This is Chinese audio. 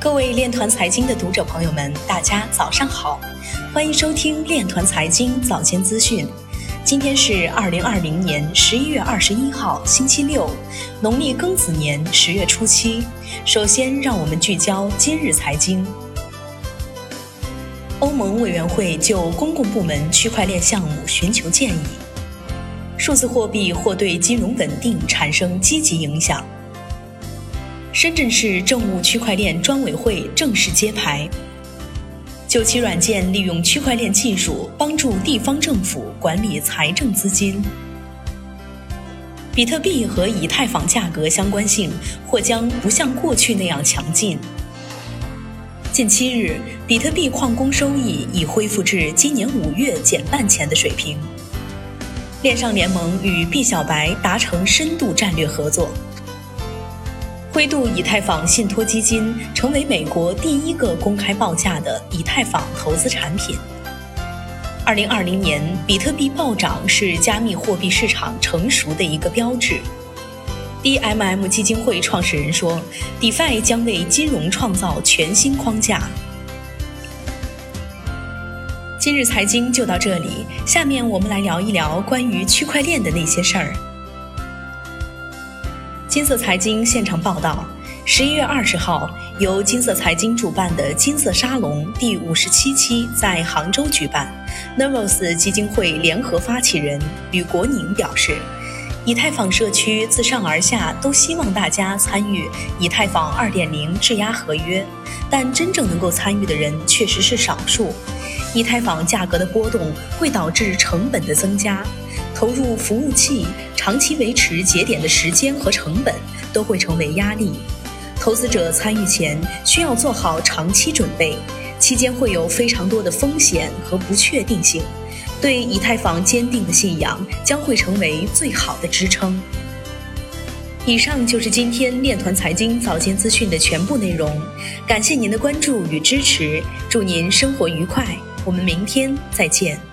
各位链团财经的读者朋友们，大家早上好，欢迎收听链团财经早间资讯。今天是二零二零年十一月二十一号，星期六，农历庚子年十月初七。首先，让我们聚焦今日财经。欧盟委员会就公共部门区块链项目寻求建议。数字货币或对金融稳定产生积极影响。深圳市政务区块链专委会正式揭牌。九七软件利用区块链技术帮助地方政府管理财政资金。比特币和以太坊价格相关性或将不像过去那样强劲。近七日，比特币矿工收益已恢复至今年五月减半前的水平。链上联盟与币小白达成深度战略合作。灰度以太坊信托基金成为美国第一个公开报价的以太坊投资产品。二零二零年，比特币暴涨是加密货币市场成熟的一个标志。DMM 基金会创始人说：“DeFi 将为金融创造全新框架。”今日财经就到这里，下面我们来聊一聊关于区块链的那些事儿。金色财经现场报道：十一月二十号，由金色财经主办的金色沙龙第五十七期在杭州举办。Nervos 基金会联合发起人吕国宁表示，以太坊社区自上而下都希望大家参与以太坊二点零质押合约，但真正能够参与的人确实是少数。以太坊价格的波动会导致成本的增加。投入服务器、长期维持节点的时间和成本都会成为压力。投资者参与前需要做好长期准备，期间会有非常多的风险和不确定性。对以太坊坚定的信仰将会成为最好的支撑。以上就是今天链团财经早间资讯的全部内容，感谢您的关注与支持，祝您生活愉快，我们明天再见。